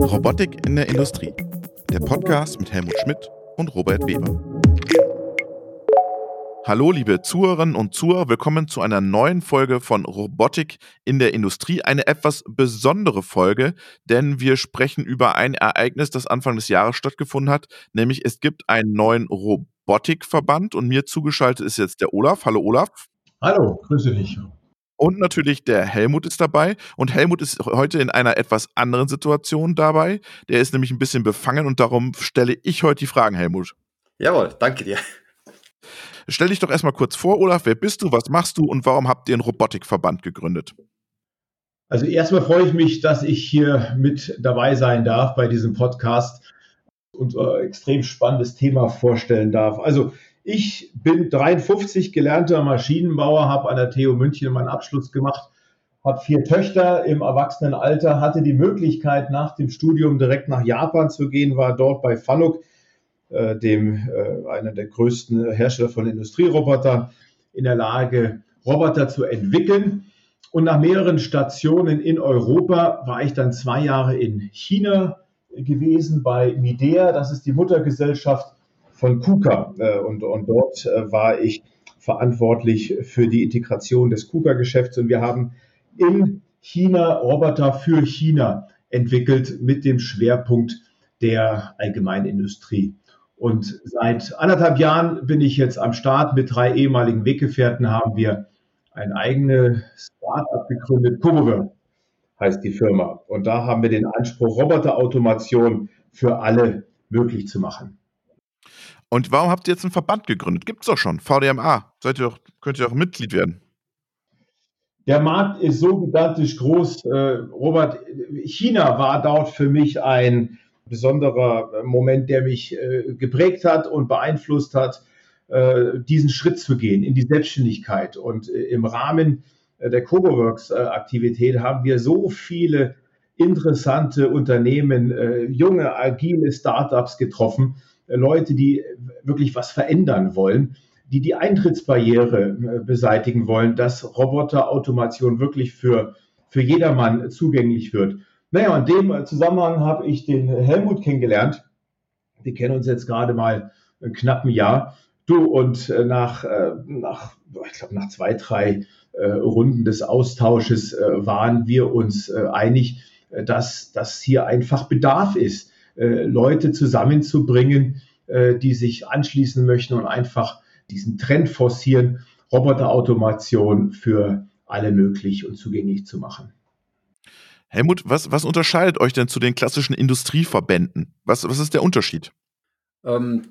Robotik in der Industrie. Der Podcast mit Helmut Schmidt und Robert Weber. Hallo, liebe Zuhörerinnen und Zuhörer, willkommen zu einer neuen Folge von Robotik in der Industrie. Eine etwas besondere Folge, denn wir sprechen über ein Ereignis, das Anfang des Jahres stattgefunden hat, nämlich es gibt einen neuen Robotikverband und mir zugeschaltet ist jetzt der Olaf. Hallo Olaf. Hallo, grüße dich. Und natürlich der Helmut ist dabei. Und Helmut ist heute in einer etwas anderen Situation dabei. Der ist nämlich ein bisschen befangen und darum stelle ich heute die Fragen, Helmut. Jawohl, danke dir. Stell dich doch erstmal kurz vor, Olaf. Wer bist du? Was machst du? Und warum habt ihr einen Robotikverband gegründet? Also erstmal freue ich mich, dass ich hier mit dabei sein darf bei diesem Podcast und äh, extrem spannendes Thema vorstellen darf. Also ich bin 53 gelernter Maschinenbauer, habe an der TU München meinen Abschluss gemacht, habe vier Töchter im Erwachsenenalter, hatte die Möglichkeit nach dem Studium direkt nach Japan zu gehen, war dort bei Fanuc äh, dem äh, einer der größten Hersteller von Industrierobotern, in der Lage, Roboter zu entwickeln. Und nach mehreren Stationen in Europa war ich dann zwei Jahre in China gewesen bei Midea. Das ist die Muttergesellschaft von KUKA. Äh, und, und dort war ich verantwortlich für die Integration des KUKA-Geschäfts. Und wir haben in China Roboter für China entwickelt mit dem Schwerpunkt der Allgemeinindustrie. Und seit anderthalb Jahren bin ich jetzt am Start. Mit drei ehemaligen Weggefährten haben wir ein eigenes Startup gegründet. Cobover heißt die Firma. Und da haben wir den Anspruch, Roboterautomation für alle möglich zu machen. Und warum habt ihr jetzt einen Verband gegründet? Gibt es doch schon, VDMA. Seid ihr doch, könnt ihr auch Mitglied werden. Der Markt ist so gigantisch groß. Äh, Robert, China war dort für mich ein besonderer äh, Moment, der mich äh, geprägt hat und beeinflusst hat, äh, diesen Schritt zu gehen in die Selbstständigkeit. Und äh, im Rahmen äh, der CoboWorks-Aktivität haben wir so viele interessante Unternehmen, junge, agile Startups getroffen, Leute, die wirklich was verändern wollen, die die Eintrittsbarriere beseitigen wollen, dass Roboterautomation wirklich für, für jedermann zugänglich wird. Naja, in dem Zusammenhang habe ich den Helmut kennengelernt. Wir kennen uns jetzt gerade mal ein knappen Jahr. Du und äh, nach, äh, nach ich glaube, nach zwei, drei äh, Runden des Austausches waren wir uns einig, dass das hier einfach Bedarf ist, Leute zusammenzubringen, die sich anschließen möchten und einfach diesen Trend forcieren, Roboterautomation für alle möglich und zugänglich zu machen. Helmut, was, was unterscheidet euch denn zu den klassischen Industrieverbänden? Was, was ist der Unterschied? Ähm,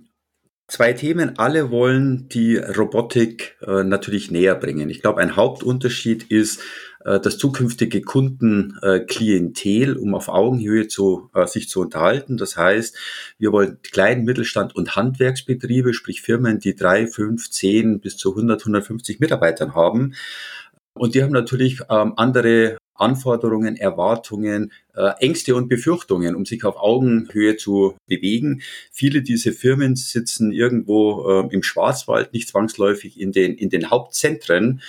zwei Themen. Alle wollen die Robotik äh, natürlich näher bringen. Ich glaube, ein Hauptunterschied ist äh, das zukünftige Kundenklientel, äh, um auf Augenhöhe zu, äh, sich zu unterhalten. Das heißt, wir wollen kleinen Mittelstand und Handwerksbetriebe, sprich Firmen, die drei, fünf, zehn bis zu 100, 150 Mitarbeitern haben. Und die haben natürlich ähm, andere Anforderungen, Erwartungen, äh, Ängste und Befürchtungen, um sich auf Augenhöhe zu bewegen. Viele dieser Firmen sitzen irgendwo äh, im Schwarzwald, nicht zwangsläufig in den, in den Hauptzentren.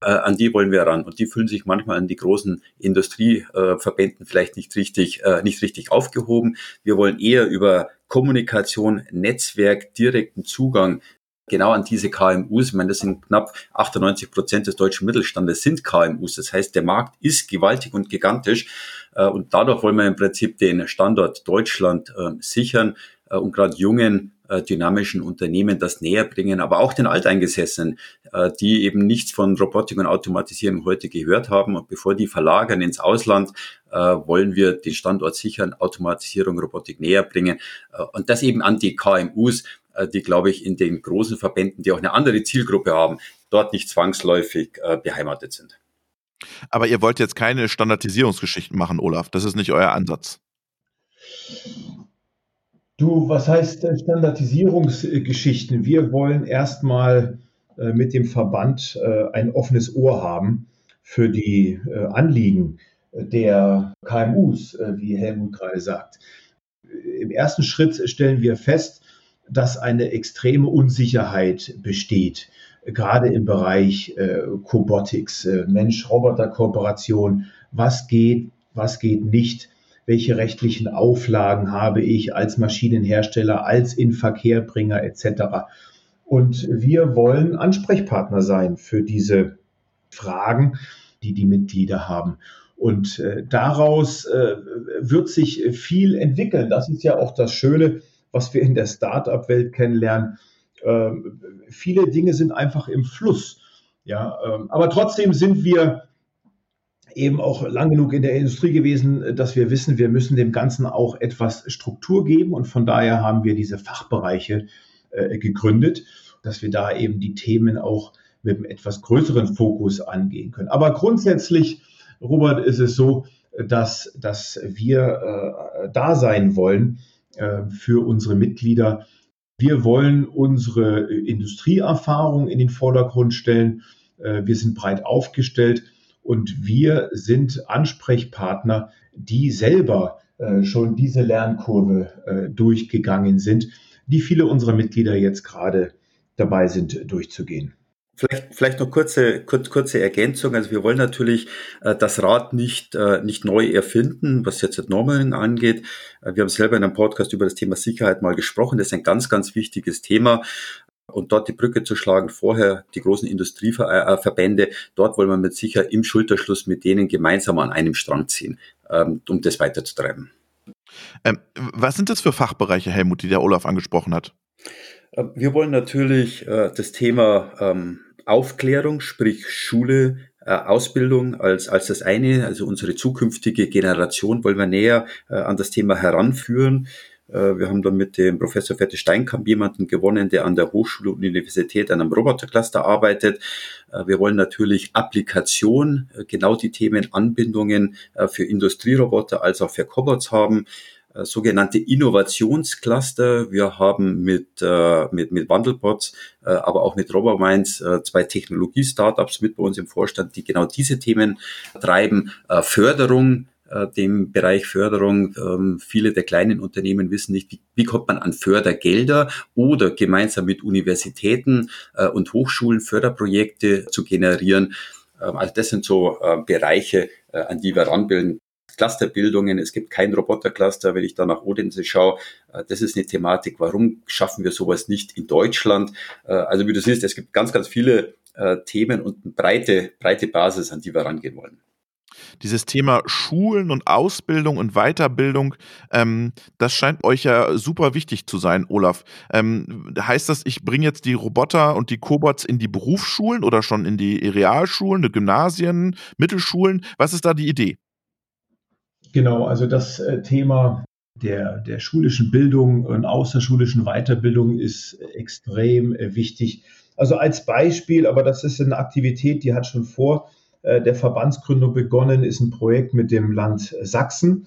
Äh, an die wollen wir ran und die fühlen sich manchmal an die großen Industrieverbänden vielleicht nicht richtig, nicht richtig aufgehoben. Wir wollen eher über Kommunikation, Netzwerk, direkten Zugang genau an diese KMUs. Ich meine, das sind knapp 98 Prozent des deutschen Mittelstandes sind KMUs. Das heißt, der Markt ist gewaltig und gigantisch. Äh, und dadurch wollen wir im Prinzip den Standort Deutschland äh, sichern äh, und gerade jungen dynamischen Unternehmen das näher bringen, aber auch den Alteingesessenen, die eben nichts von Robotik und Automatisierung heute gehört haben. Und bevor die verlagern ins Ausland, wollen wir den Standort sichern, Automatisierung, Robotik näher bringen und das eben an die KMUs. Äh, die, glaube ich, in den großen Verbänden, die auch eine andere Zielgruppe haben, dort nicht zwangsläufig äh, beheimatet sind. Aber ihr wollt jetzt keine Standardisierungsgeschichten machen, Olaf. Das ist nicht euer Ansatz. Du, was heißt äh, Standardisierungsgeschichten? Wir wollen erstmal mit dem Verband ein offenes Ohr haben für die Anliegen der KMUs, wie Helmut gerade sagt. Im ersten Schritt stellen wir fest, dass eine extreme Unsicherheit besteht, gerade im Bereich äh, Cobotics, äh, Mensch-Roboter-Kooperation. Was geht? was geht nicht, welche rechtlichen Auflagen habe ich als Maschinenhersteller, als Inverkehrbringer etc. Und wir wollen Ansprechpartner sein für diese Fragen, die die Mitglieder haben. Und äh, daraus äh, wird sich viel entwickeln. Das ist ja auch das Schöne, was wir in der Startup-Welt kennenlernen. Ähm, viele Dinge sind einfach im Fluss. Ja, ähm, aber trotzdem sind wir eben auch lang genug in der Industrie gewesen, dass wir wissen, wir müssen dem Ganzen auch etwas Struktur geben. Und von daher haben wir diese Fachbereiche äh, gegründet, dass wir da eben die Themen auch mit einem etwas größeren Fokus angehen können. Aber grundsätzlich, Robert, ist es so, dass, dass wir äh, da sein wollen äh, für unsere Mitglieder. Wir wollen unsere Industrieerfahrung in den Vordergrund stellen. Äh, wir sind breit aufgestellt und wir sind Ansprechpartner, die selber äh, schon diese Lernkurve äh, durchgegangen sind, die viele unserer Mitglieder jetzt gerade dabei sind durchzugehen. Vielleicht, vielleicht noch kurze, kurz, kurze Ergänzung. Also wir wollen natürlich äh, das Rad nicht, nicht neu erfinden, was jetzt Normen angeht. Wir haben selber in einem Podcast über das Thema Sicherheit mal gesprochen. Das ist ein ganz, ganz wichtiges Thema. Und dort die Brücke zu schlagen, vorher die großen Industrieverbände, dort wollen wir mit sicher im Schulterschluss mit denen gemeinsam an einem Strang ziehen, ähm, um das weiterzutreiben. Ähm, was sind das für Fachbereiche, Helmut, die der Olaf angesprochen hat? Äh, wir wollen natürlich äh, das Thema ähm, Aufklärung, sprich Schule, äh, Ausbildung als, als das eine, also unsere zukünftige Generation wollen wir näher äh, an das Thema heranführen. Äh, wir haben da mit dem Professor Fette Steinkamp jemanden gewonnen, der an der Hochschule und Universität an einem Robotercluster arbeitet. Äh, wir wollen natürlich Applikation, äh, genau die Themen Anbindungen für Industrieroboter als auch für Cobots haben. Sogenannte Innovationscluster. Wir haben mit, mit, mit Wandelbots, aber auch mit Robominds zwei Technologie-Startups mit bei uns im Vorstand, die genau diese Themen treiben. Förderung, äh, dem Bereich Förderung. Ähm, viele der kleinen Unternehmen wissen nicht, wie, wie kommt man an Fördergelder oder gemeinsam mit Universitäten äh, und Hochschulen Förderprojekte zu generieren. Ähm, also das sind so äh, Bereiche, äh, an die wir ranbilden Clusterbildungen, es gibt kein Robotercluster, wenn ich da nach Odense schaue. Äh, das ist eine Thematik, warum schaffen wir sowas nicht in Deutschland? Äh, also wie du siehst, es gibt ganz, ganz viele äh, Themen und eine breite, breite Basis, an die wir rangehen wollen dieses Thema Schulen und Ausbildung und Weiterbildung, ähm, das scheint euch ja super wichtig zu sein, Olaf. Ähm, heißt das, ich bringe jetzt die Roboter und die Cobots in die Berufsschulen oder schon in die Realschulen, die Gymnasien, Mittelschulen? Was ist da die Idee? Genau, also das äh, Thema der, der schulischen Bildung und außerschulischen Weiterbildung ist extrem äh, wichtig. Also als Beispiel, aber das ist eine Aktivität, die hat schon vor der Verbandsgründung begonnen, ist ein Projekt mit dem Land Sachsen.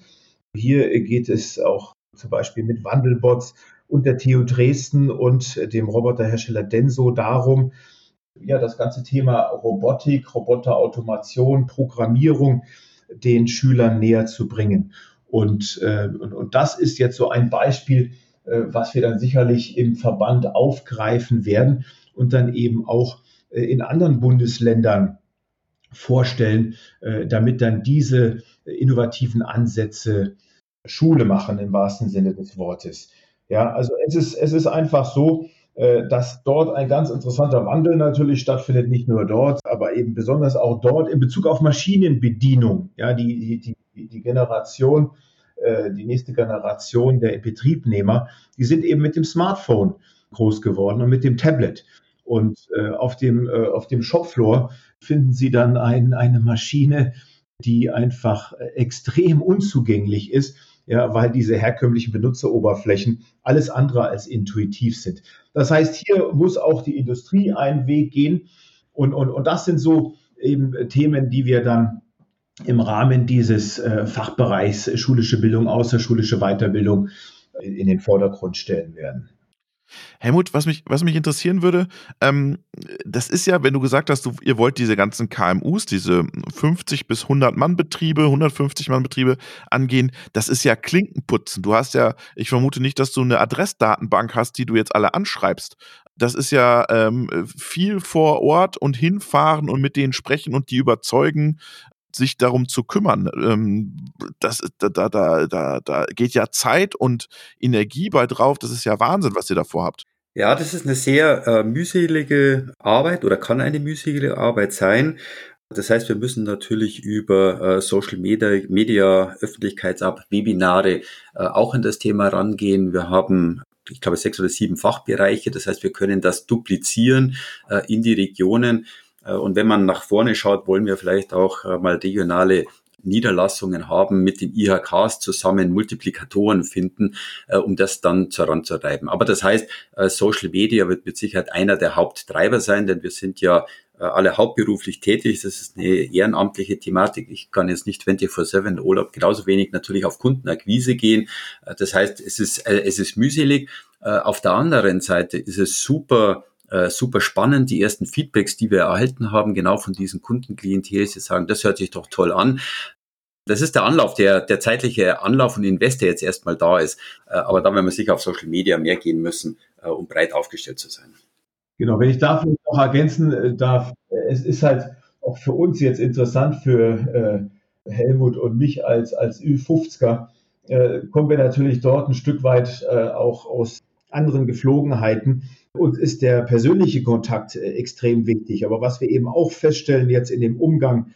Hier geht es auch zum Beispiel mit Wandelbots und der TU Dresden und dem Roboterhersteller Denso darum, ja, das ganze Thema Robotik, Roboterautomation, Programmierung den Schülern näher zu bringen. Und, äh, und, und das ist jetzt so ein Beispiel, äh, was wir dann sicherlich im Verband aufgreifen werden und dann eben auch äh, in anderen Bundesländern vorstellen, äh, damit dann diese innovativen Ansätze Schule machen im wahrsten Sinne des Wortes. Ja, also es ist, es ist einfach so, äh, dass dort ein ganz interessanter Wandel natürlich stattfindet, nicht nur dort, aber eben besonders auch dort in Bezug auf Maschinenbedienung. Ja, die, die, die Generation, äh, die nächste Generation der Betriebnehmer, die sind eben mit dem Smartphone groß geworden und mit dem Tablet. Und äh, auf dem, auf dem Shopfloor finden Sie dann ein, eine Maschine, die einfach extrem unzugänglich ist ja, weil diese herkömmlichen Benutzeroberflächen alles andere als intuitiv sind. Das heißt, hier muss auch die Industrie einen Weg gehen und, und, und das sind so eben Themen, die wir dann im Rahmen dieses äh, Fachbereichs schulische Bildung, außerschulische Weiterbildung in den Vordergrund stellen werden. Helmut, was mich, was mich interessieren würde, ähm, das ist ja, wenn du gesagt hast, du, ihr wollt diese ganzen KMUs, diese 50 bis 100 Mann Betriebe, 150 Mann Betriebe angehen, das ist ja Klinkenputzen. Du hast ja, ich vermute nicht, dass du eine Adressdatenbank hast, die du jetzt alle anschreibst. Das ist ja ähm, viel vor Ort und hinfahren und mit denen sprechen und die überzeugen, sich darum zu kümmern. Ähm, das, da, da, da, da, geht ja Zeit und Energie bei drauf. Das ist ja Wahnsinn, was ihr davor habt. Ja, das ist eine sehr äh, mühselige Arbeit oder kann eine mühselige Arbeit sein. Das heißt, wir müssen natürlich über äh, Social Media, Media Öffentlichkeitsab, Webinare äh, auch in das Thema rangehen. Wir haben ich glaube, sechs oder sieben Fachbereiche. Das heißt, wir können das duplizieren äh, in die Regionen. Äh, und wenn man nach vorne schaut, wollen wir vielleicht auch äh, mal regionale Niederlassungen haben, mit den IHKs zusammen Multiplikatoren finden, äh, um das dann voranzutreiben. Aber das heißt, Social Media wird mit Sicherheit einer der Haupttreiber sein, denn wir sind ja alle hauptberuflich tätig. Das ist eine ehrenamtliche Thematik. Ich kann jetzt nicht 24-7 Urlaub genauso wenig natürlich auf Kundenakquise gehen. Das heißt, es ist, es ist mühselig. Auf der anderen Seite ist es super, super spannend. Die ersten Feedbacks, die wir erhalten haben, genau von diesen Kundenklientel, sie sagen, das hört sich doch toll an. Das ist der Anlauf, der, der zeitliche Anlauf und Invest, der jetzt erstmal da ist. Aber da werden wir sicher auf Social Media mehr gehen müssen, um breit aufgestellt zu sein. Genau, wenn ich dafür noch ergänzen äh, darf, äh, es ist halt auch für uns jetzt interessant, für äh, Helmut und mich als, als Ü50er, äh, kommen wir natürlich dort ein Stück weit äh, auch aus anderen Geflogenheiten. Uns ist der persönliche Kontakt äh, extrem wichtig. Aber was wir eben auch feststellen jetzt in dem Umgang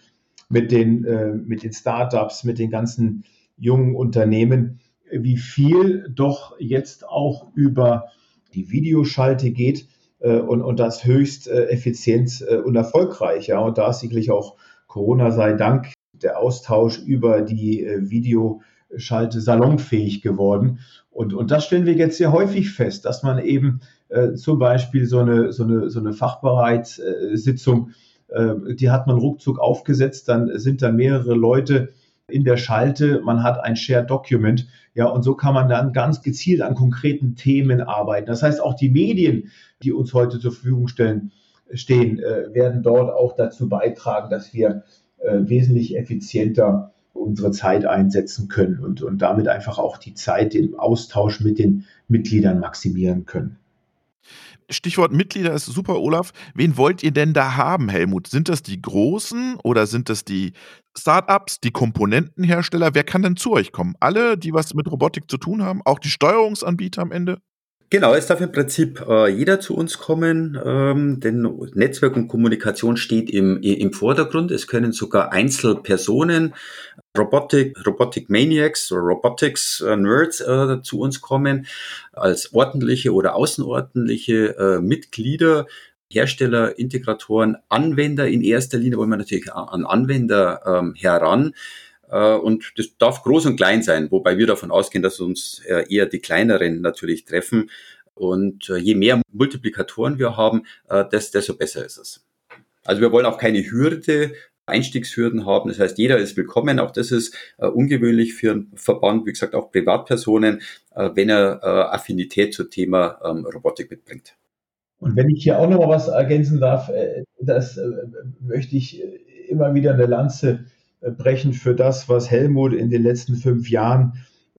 mit den, mit den Startups, mit den ganzen jungen Unternehmen, wie viel doch jetzt auch über die Videoschalte geht äh, und, und das höchst äh, effizient äh, und erfolgreich. Ja. Und da ist sicherlich auch Corona sei Dank der Austausch über die Videoschalte salonfähig geworden. Und, und das stellen wir jetzt sehr häufig fest, dass man eben äh, zum Beispiel so eine, so eine, so eine Fachbereichssitzung, äh, die hat man ruckzuck aufgesetzt, dann sind da mehrere Leute in der Schalte, man hat ein Shared Document, ja, und so kann man dann ganz gezielt an konkreten Themen arbeiten. Das heißt, auch die Medien, die uns heute zur Verfügung stellen, stehen, äh, werden dort auch dazu beitragen, dass wir äh, wesentlich effizienter unsere Zeit einsetzen können und, und damit einfach auch die Zeit, den Austausch mit den Mitgliedern maximieren können. Stichwort Mitglieder ist super, Olaf. Wen wollt ihr denn da haben, Helmut? Sind das die Großen oder sind das die Startups, die Komponentenhersteller? Wer kann denn zu euch kommen? Alle, die was mit Robotik zu tun haben? Auch die Steuerungsanbieter am Ende? Genau, es darf im Prinzip äh, jeder zu uns kommen, ähm, denn Netzwerk und Kommunikation steht im, im Vordergrund. Es können sogar Einzelpersonen, Robotik, Robotic Maniacs oder Robotics äh, Nerds äh, zu uns kommen, als ordentliche oder außerordentliche äh, Mitglieder. Hersteller, Integratoren, Anwender in erster Linie wollen wir natürlich an Anwender ähm, heran. Äh, und das darf groß und klein sein, wobei wir davon ausgehen, dass uns äh, eher die kleineren natürlich treffen. Und äh, je mehr Multiplikatoren wir haben, desto besser ist es. Also wir wollen auch keine Hürde, Einstiegshürden haben. Das heißt, jeder ist willkommen. Auch das ist ungewöhnlich für einen Verband, wie gesagt, auch Privatpersonen, wenn er Affinität zum Thema ähm, Robotik mitbringt. Und wenn ich hier auch noch mal was ergänzen darf, das möchte ich immer wieder eine Lanze brechen für das, was Helmut in den letzten fünf Jahren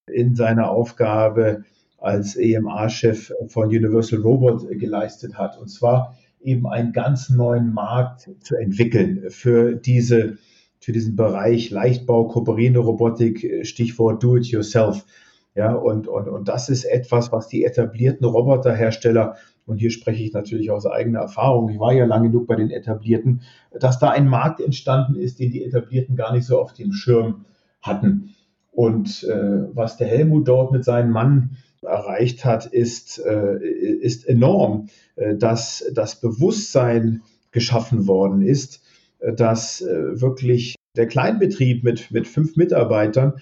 in seiner Aufgabe als EMA-Chef von Universal Robot geleistet hat. Und zwar eben einen ganz neuen Markt zu entwickeln für diese, für diesen Bereich Leichtbau, kooperierende Robotik, Stichwort Do-it-yourself. Ja, und, und, und das ist etwas, was die etablierten Roboterhersteller und hier spreche ich natürlich aus eigener Erfahrung, ich war ja lange genug bei den Etablierten, dass da ein Markt entstanden ist, den die Etablierten gar nicht so auf dem Schirm hatten. Und äh, was der Helmut dort mit seinem Mann erreicht hat, ist, äh, ist enorm, äh, dass das Bewusstsein geschaffen worden ist, äh, dass äh, wirklich der Kleinbetrieb mit, mit fünf Mitarbeitern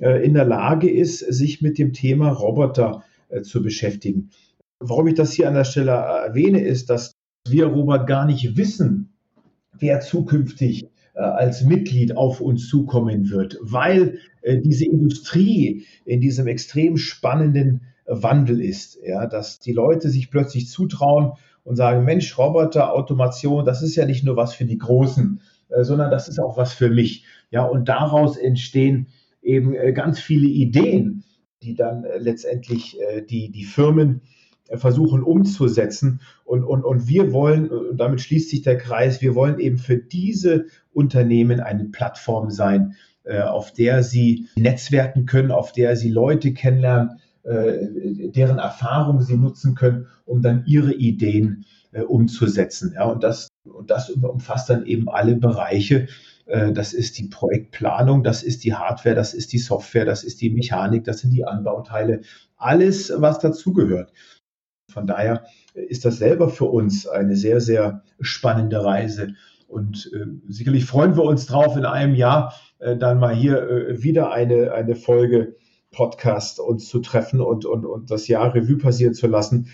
äh, in der Lage ist, sich mit dem Thema Roboter zu beschäftigen. Warum ich das hier an der Stelle erwähne, ist, dass wir, Robert, gar nicht wissen, wer zukünftig äh, als Mitglied auf uns zukommen wird, weil äh, diese Industrie in diesem extrem spannenden Wandel ist, ja, dass die Leute sich plötzlich zutrauen und sagen, Mensch, Roboter, Automation, das ist ja nicht nur was für die Großen, äh, sondern das ist auch was für mich. Ja, und daraus entstehen eben ganz viele Ideen, die dann letztendlich die, die Firmen versuchen umzusetzen. Und, und, und wir wollen, und damit schließt sich der Kreis, wir wollen eben für diese Unternehmen eine Plattform sein, äh, auf der sie netzwerken können, auf der sie Leute kennenlernen, äh, deren Erfahrung sie nutzen können, um dann ihre Ideen äh, umzusetzen. Ja, und das, und das umfasst dann eben alle Bereiche. Das ist die Projektplanung, das ist die Hardware, das ist die Software, das ist die Mechanik, das sind die Anbauteile, alles, was dazugehört. Von daher ist das selber für uns eine sehr, sehr spannende Reise. Und äh, sicherlich freuen wir uns drauf, in einem Jahr äh, dann mal hier äh, wieder eine, eine Folge Podcast uns zu treffen und, und, und das Jahr Revue passieren zu lassen.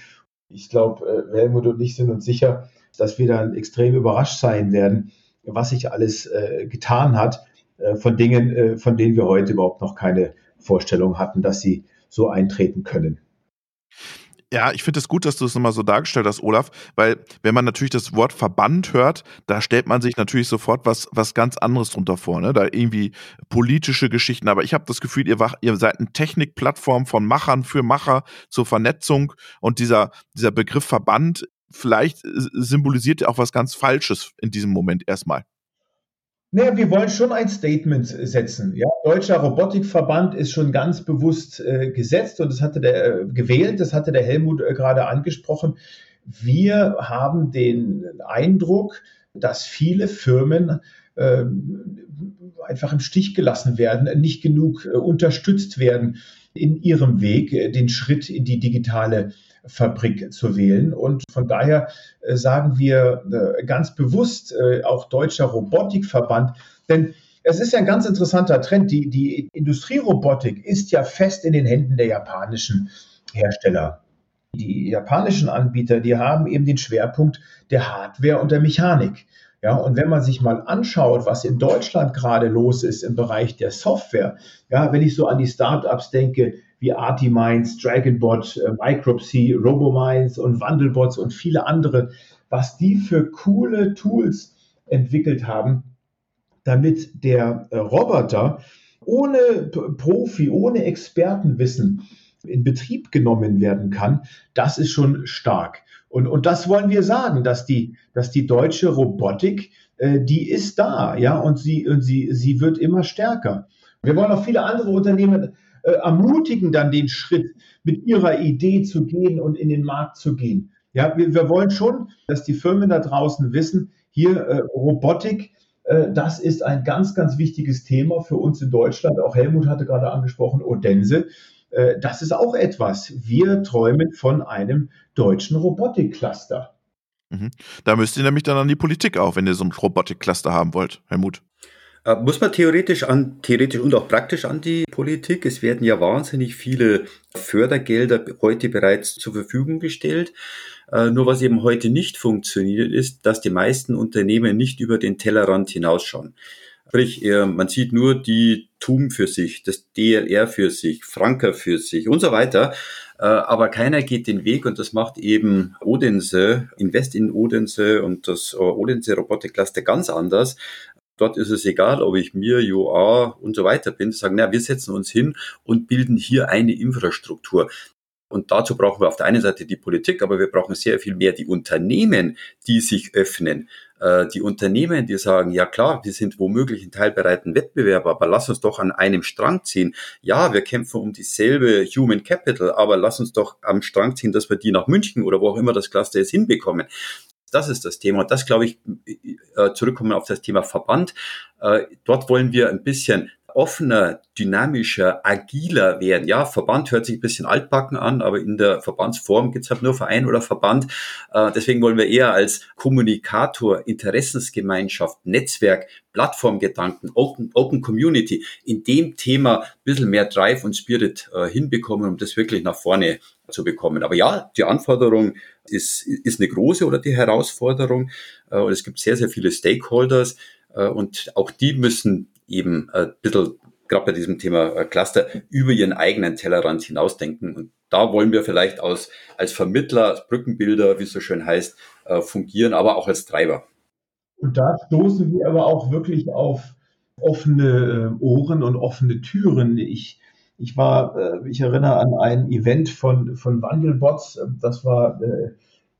Ich glaube, äh, Helmut und ich sind uns sicher, dass wir dann extrem überrascht sein werden, was sich alles äh, getan hat äh, von Dingen, äh, von denen wir heute überhaupt noch keine Vorstellung hatten, dass sie so eintreten können. Ja, ich finde es gut, dass du es nochmal so dargestellt hast, Olaf, weil wenn man natürlich das Wort Verband hört, da stellt man sich natürlich sofort was, was ganz anderes drunter vor, ne? Da irgendwie politische Geschichten. Aber ich habe das Gefühl, ihr, wach, ihr seid eine Technikplattform von Machern für Macher zur Vernetzung und dieser, dieser Begriff Verband vielleicht symbolisiert ja auch was ganz Falsches in diesem Moment erstmal. Naja, wir wollen schon ein Statement setzen. Ja, Deutscher Robotikverband ist schon ganz bewusst äh, gesetzt und das hatte der äh, gewählt, das hatte der Helmut äh, gerade angesprochen. Wir haben den Eindruck, dass viele Firmen äh, einfach im Stich gelassen werden, nicht genug äh, unterstützt werden in ihrem Weg, äh, den Schritt in die digitale Fabrik zu wählen. Und von daher äh, sagen wir äh, ganz bewusst äh, auch Deutscher Robotikverband, denn es ist ja ein ganz interessanter Trend. Die, die Industrierobotik ist ja fest in den Händen der japanischen Hersteller. Die japanischen Anbieter, die haben eben den Schwerpunkt der Hardware und der Mechanik. Ja, und wenn man sich mal anschaut, was in Deutschland gerade los ist im Bereich der Software, ja, wenn ich so an die Startups denke, wie Artiminds, Dragonbot, äh, Micropsy, Robominds und Wandelbots und viele andere, was die für coole Tools entwickelt haben, damit der äh, Roboter ohne Profi, ohne Expertenwissen in Betrieb genommen werden kann, das ist schon stark. Und, und das wollen wir sagen, dass die, dass die deutsche Robotik, äh, die ist da, ja, und sie, und sie, sie wird immer stärker. Wir wollen auch viele andere Unternehmen äh, ermutigen, dann den Schritt mit ihrer Idee zu gehen und in den Markt zu gehen. Ja, wir, wir wollen schon, dass die Firmen da draußen wissen, hier äh, Robotik, äh, das ist ein ganz, ganz wichtiges Thema für uns in Deutschland. Auch Helmut hatte gerade angesprochen, Odense. Äh, das ist auch etwas. Wir träumen von einem deutschen Robotikcluster. Mhm. Da müsst ihr nämlich dann an die Politik auch, wenn ihr so ein Robotikcluster haben wollt, Helmut. Äh, muss man theoretisch an, theoretisch und auch praktisch an die Politik. Es werden ja wahnsinnig viele Fördergelder heute bereits zur Verfügung gestellt. Äh, nur was eben heute nicht funktioniert, ist, dass die meisten Unternehmen nicht über den Tellerrand hinausschauen. Sprich, man sieht nur die TUM für sich, das DLR für sich, Franker für sich und so weiter. Äh, aber keiner geht den Weg und das macht eben Odense, Invest in Odense und das Odense Robotik Cluster ganz anders. Dort ist es egal, ob ich mir, UA und so weiter bin. Sagen, na, wir setzen uns hin und bilden hier eine Infrastruktur. Und dazu brauchen wir auf der einen Seite die Politik, aber wir brauchen sehr viel mehr die Unternehmen, die sich öffnen. Äh, die Unternehmen, die sagen, ja klar, wir sind womöglich in teilbereiten Wettbewerber, aber lass uns doch an einem Strang ziehen. Ja, wir kämpfen um dieselbe Human Capital, aber lass uns doch am Strang ziehen, dass wir die nach München oder wo auch immer das Cluster jetzt hinbekommen. Das ist das Thema. Und das, glaube ich, äh, zurückkommen auf das Thema Verband. Äh, dort wollen wir ein bisschen offener, dynamischer, agiler werden. Ja, Verband hört sich ein bisschen altbacken an, aber in der Verbandsform gibt's halt nur Verein oder Verband. Äh, deswegen wollen wir eher als Kommunikator, Interessensgemeinschaft, Netzwerk, Plattformgedanken, Open, Open Community in dem Thema ein bisschen mehr Drive und Spirit hinbekommen, um das wirklich nach vorne zu bekommen. Aber ja, die Anforderung ist, ist eine große oder die Herausforderung. Äh, und es gibt sehr, sehr viele Stakeholders äh, und auch die müssen eben ein bisschen, gerade bei diesem Thema äh, Cluster, über ihren eigenen Tellerrand hinausdenken. Und da wollen wir vielleicht aus, als Vermittler, als Brückenbilder, wie es so schön heißt, fungieren, aber auch als Treiber. Und da stoßen wir aber auch wirklich auf offene Ohren und offene Türen. Ich Ich war, äh, ich erinnere an ein Event von, von Wandelbots. Das war äh,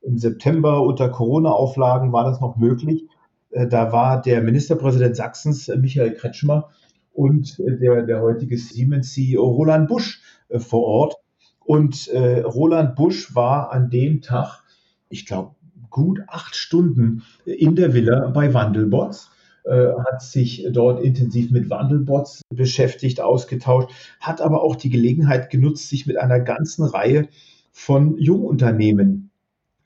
im September unter Corona-Auflagen war das noch möglich. Äh, da war der Ministerpräsident Sachsens, Michael Kretschmer, und der, der heutige Siemens-CEO Roland Busch vor Ort. Und Roland Busch war an dem Tag, ich glaube, gut acht Stunden in der Villa bei Wandelbots, hat sich dort intensiv mit Wandelbots beschäftigt, ausgetauscht, hat aber auch die Gelegenheit genutzt, sich mit einer ganzen Reihe von Jungunternehmen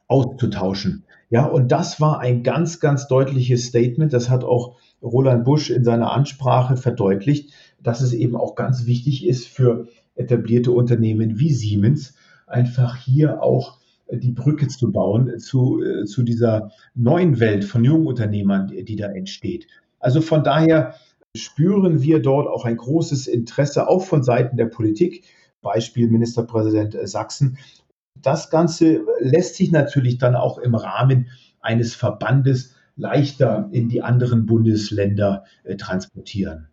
auszutauschen. Ja, und das war ein ganz, ganz deutliches Statement. Das hat auch Roland Busch in seiner Ansprache verdeutlicht, dass es eben auch ganz wichtig ist für etablierte Unternehmen wie Siemens, einfach hier auch die Brücke zu bauen zu, äh, zu dieser neuen Welt von jungen Unternehmern, die, die da entsteht. Also von daher spüren wir dort auch ein großes Interesse, auch von Seiten der Politik. Beispiel Ministerpräsident Sachsen. Das Ganze lässt sich natürlich dann auch im Rahmen eines Verbandes leichter in die anderen Bundesländer äh, transportieren.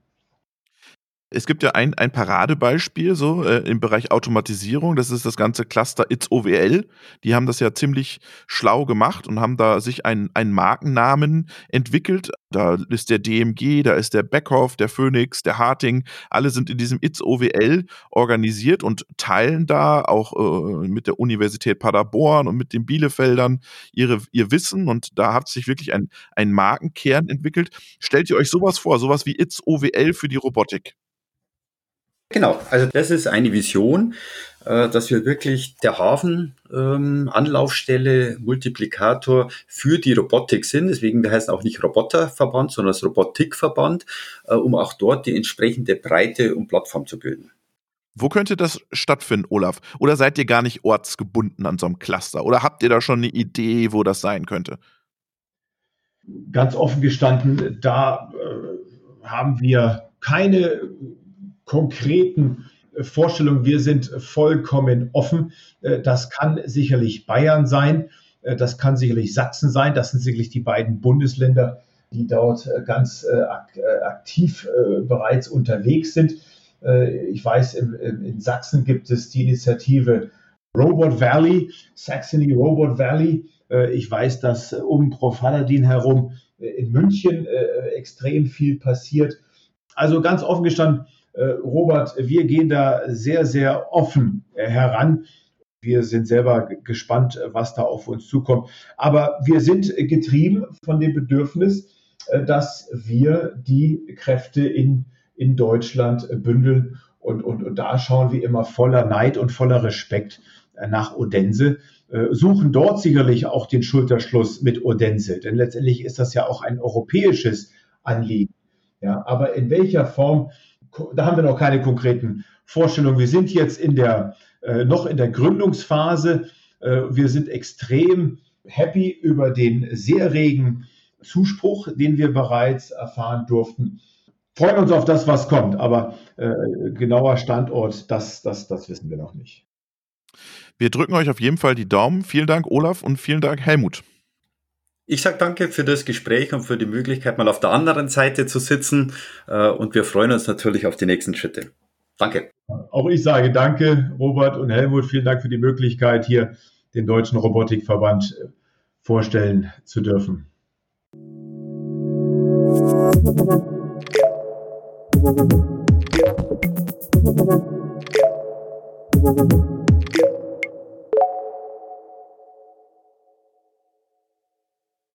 Es gibt ja ein, ein Paradebeispiel so äh, im Bereich Automatisierung. Das ist das ganze Cluster It's OWL. Die haben das ja ziemlich schlau gemacht und haben da sich einen, einen Markennamen entwickelt. Da ist der DMG, da ist der Beckhoff, der Phoenix, der Harting. Alle sind in diesem It's OWL organisiert und teilen da auch äh, mit der Universität Paderborn und mit den Bielefeldern ihre, ihr Wissen. Und da hat sich wirklich ein, ein Markenkern entwickelt. Stellt ihr euch sowas vor, sowas wie It's OWL für die Robotik? Genau, also das ist eine Vision, äh, dass wir wirklich der Hafen ähm, Anlaufstelle, Multiplikator für die Robotik sind. Deswegen wir heißen auch nicht Roboterverband, sondern das Robotikverband, äh, um auch dort die entsprechende Breite und Plattform zu bilden. Wo könnte das stattfinden, Olaf? Oder seid ihr gar nicht ortsgebunden an so einem Cluster? Oder habt ihr da schon eine Idee, wo das sein könnte? Ganz offen gestanden, da äh, haben wir keine konkreten äh, Vorstellungen. Wir sind vollkommen offen. Äh, das kann sicherlich Bayern sein, äh, das kann sicherlich Sachsen sein, das sind sicherlich die beiden Bundesländer, die dort ganz aktiv bereits unterwegs sind. Ich weiß, in Sachsen gibt es die Initiative Robot Valley, Saxony Robot Valley. Ich weiß, dass um Profaladin herum in München extrem viel passiert. Also ganz offen gestanden, Robert, wir gehen da sehr, sehr offen äh, heran. Wir sind selber gespannt, äh, was da auf uns zukommt. Aber wir sind getrieben von dem Bedürfnis, dass wir die Kräfte in, in Deutschland bündeln. Und, und, und da schauen wir immer voller Neid und voller Respekt nach Odense, suchen dort sicherlich auch den Schulterschluss mit Odense. Denn letztendlich ist das ja auch ein europäisches Anliegen. Ja, aber in welcher Form da haben wir noch keine konkreten Vorstellungen. Wir sind jetzt in der, äh, noch in der Gründungsphase. Äh, wir sind extrem happy über den sehr regen Zuspruch, den wir bereits erfahren durften. Freuen uns auf das, was kommt, aber äh, genauer Standort, das, das, das wissen wir noch nicht. Wir drücken euch auf jeden Fall die Daumen. Vielen Dank, Olaf, und vielen Dank, Helmut. Ich sage danke für das Gespräch und für die Möglichkeit, mal auf der anderen Seite zu sitzen. Äh, und wir freuen uns natürlich auf die nächsten Schritte. Danke. Auch ich sage danke, Robert und Helmut. Vielen Dank für die Möglichkeit, hier den Deutschen Robotikverband äh, vorstellen zu dürfen.